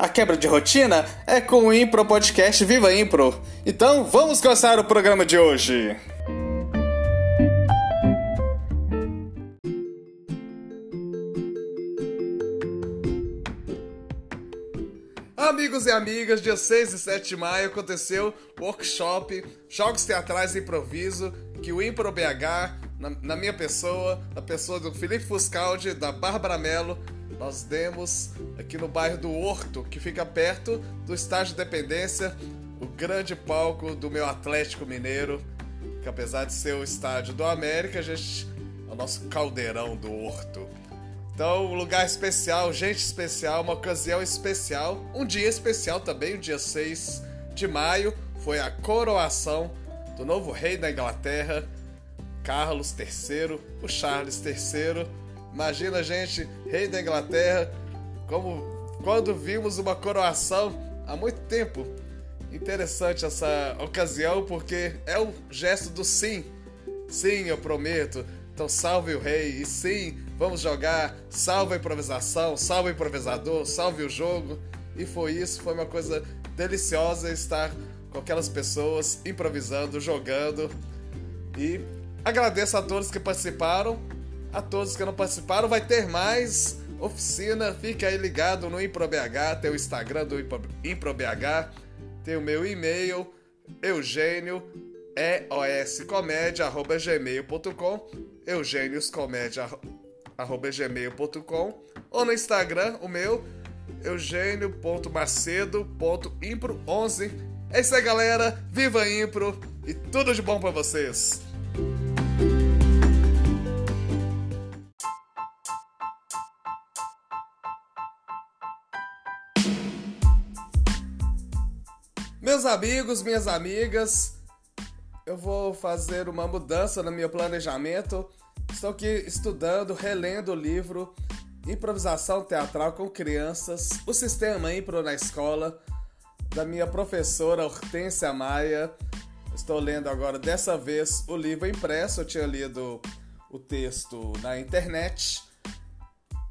A quebra de rotina é com o Impro Podcast Viva Impro. Então vamos começar o programa de hoje. Amigos e amigas, dia 6 e 7 de maio aconteceu workshop Jogos Teatrais de Improviso que o Impro BH, na, na minha pessoa, na pessoa do Felipe Fuscaldi, da Bárbara Mello, nós demos aqui no bairro do Horto, que fica perto do estádio de Dependência, o grande palco do meu Atlético Mineiro, que apesar de ser o estádio do América, a gente é o nosso caldeirão do Horto. Então, um lugar especial, gente especial, uma ocasião especial, um dia especial também, o dia 6 de maio, foi a coroação do novo rei da Inglaterra, Carlos III, o Charles III Imagina, gente, rei da Inglaterra, como quando vimos uma coroação há muito tempo. Interessante essa ocasião porque é o gesto do sim. Sim, eu prometo. Então salve o rei e sim, vamos jogar. Salve a improvisação, salve o improvisador, salve o jogo. E foi isso, foi uma coisa deliciosa estar com aquelas pessoas improvisando, jogando. E agradeço a todos que participaram a todos que não participaram. Vai ter mais oficina. Fique aí ligado no ImproBH, tem o Instagram do ImproBH, tem o meu e-mail, Eugênio, eoscomédia.gmail.com, eugênioscomédia.gmail.com ou no Instagram, o meu, eugênio.macedo.impro11. É isso aí, galera. Viva Impro e tudo de bom para vocês. Meus amigos, minhas amigas, eu vou fazer uma mudança no meu planejamento. Estou aqui estudando, relendo o livro Improvisação Teatral com Crianças, o Sistema Impro na Escola, da minha professora Hortência Maia. Estou lendo agora, dessa vez, o livro impresso. Eu tinha lido o texto na internet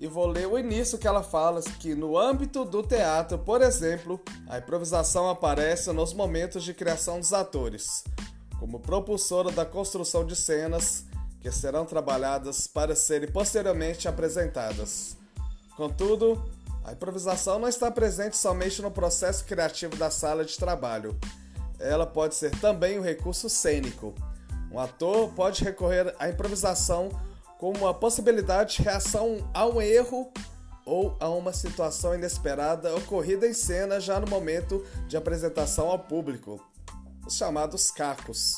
e vou ler o início que ela fala que no âmbito do teatro, por exemplo, a improvisação aparece nos momentos de criação dos atores, como propulsora da construção de cenas que serão trabalhadas para serem posteriormente apresentadas. Contudo, a improvisação não está presente somente no processo criativo da sala de trabalho. Ela pode ser também um recurso cênico. Um ator pode recorrer à improvisação como a possibilidade de reação a um erro ou a uma situação inesperada ocorrida em cena já no momento de apresentação ao público, os chamados cacos.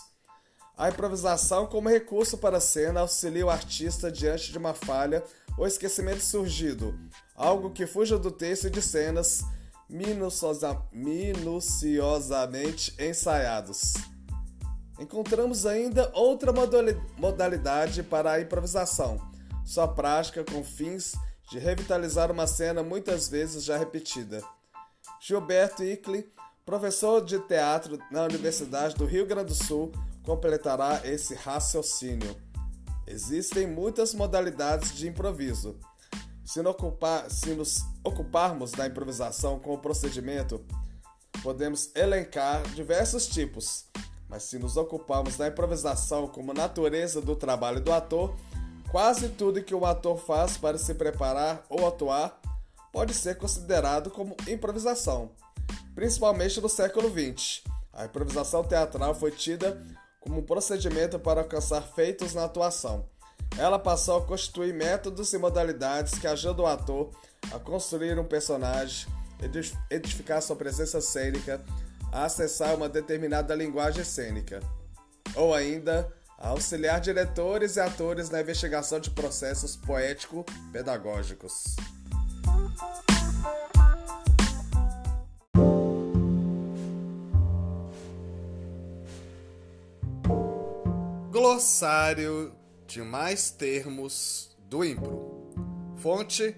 A improvisação como recurso para a cena auxilia o artista diante de uma falha ou esquecimento surgido, algo que fuja do texto e de cenas minuciosa, minuciosamente ensaiados. Encontramos ainda outra modalidade para a improvisação, sua prática com fins de revitalizar uma cena muitas vezes já repetida. Gilberto Ickley, professor de teatro na Universidade do Rio Grande do Sul, completará esse raciocínio. Existem muitas modalidades de improviso. Se, ocupar, se nos ocuparmos da improvisação com o procedimento, podemos elencar diversos tipos mas se nos ocuparmos da improvisação como natureza do trabalho do ator, quase tudo que o ator faz para se preparar ou atuar pode ser considerado como improvisação. Principalmente no século XX, a improvisação teatral foi tida como um procedimento para alcançar feitos na atuação. Ela passou a constituir métodos e modalidades que ajudam o ator a construir um personagem, edificar sua presença cênica, a acessar uma determinada linguagem cênica, ou ainda a auxiliar diretores e atores na investigação de processos poético-pedagógicos. Glossário de mais termos do Impro. Fonte: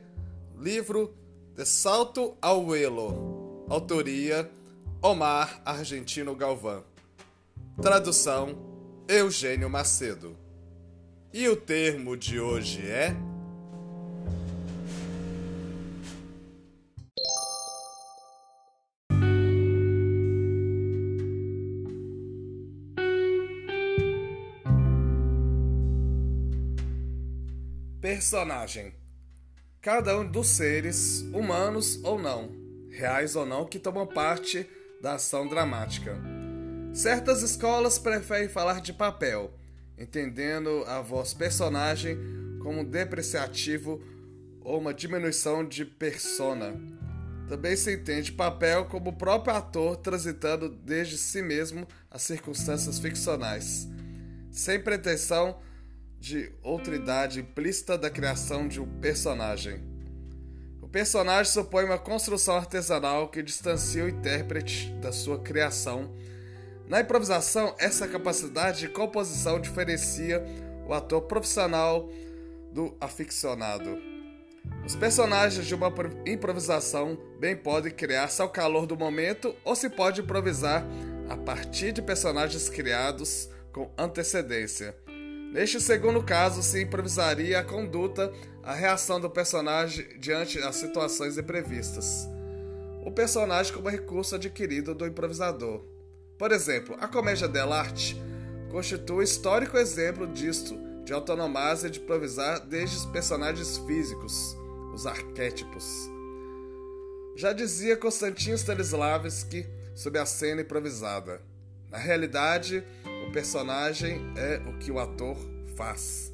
livro De Salto ao Elo. Autoria: Omar Argentino Galvão. Tradução: Eugênio Macedo. E o termo de hoje é. Personagem: Cada um dos seres, humanos ou não, reais ou não, que tomam parte da ação dramática. Certas escolas preferem falar de papel, entendendo a voz personagem como depreciativo ou uma diminuição de persona. Também se entende papel como o próprio ator transitando desde si mesmo as circunstâncias ficcionais, sem pretensão de idade implícita da criação de um personagem. Personagem supõe uma construção artesanal que distancia o intérprete da sua criação. Na improvisação, essa capacidade de composição diferencia o ator profissional do aficionado. Os personagens de uma improvisação bem podem criar-se ao calor do momento ou se pode improvisar a partir de personagens criados com antecedência. Neste segundo caso, se improvisaria a conduta, a reação do personagem diante das situações imprevistas. O personagem como recurso adquirido do improvisador. Por exemplo, a comédia dell'arte constitui histórico exemplo disto, de autonomase de improvisar desde os personagens físicos, os arquétipos. Já dizia Konstantin Stanislavski sobre a cena improvisada. Na realidade, o personagem é o que o ator faz.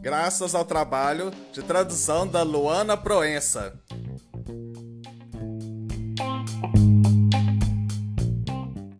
graças ao trabalho de tradução da Luana Proença.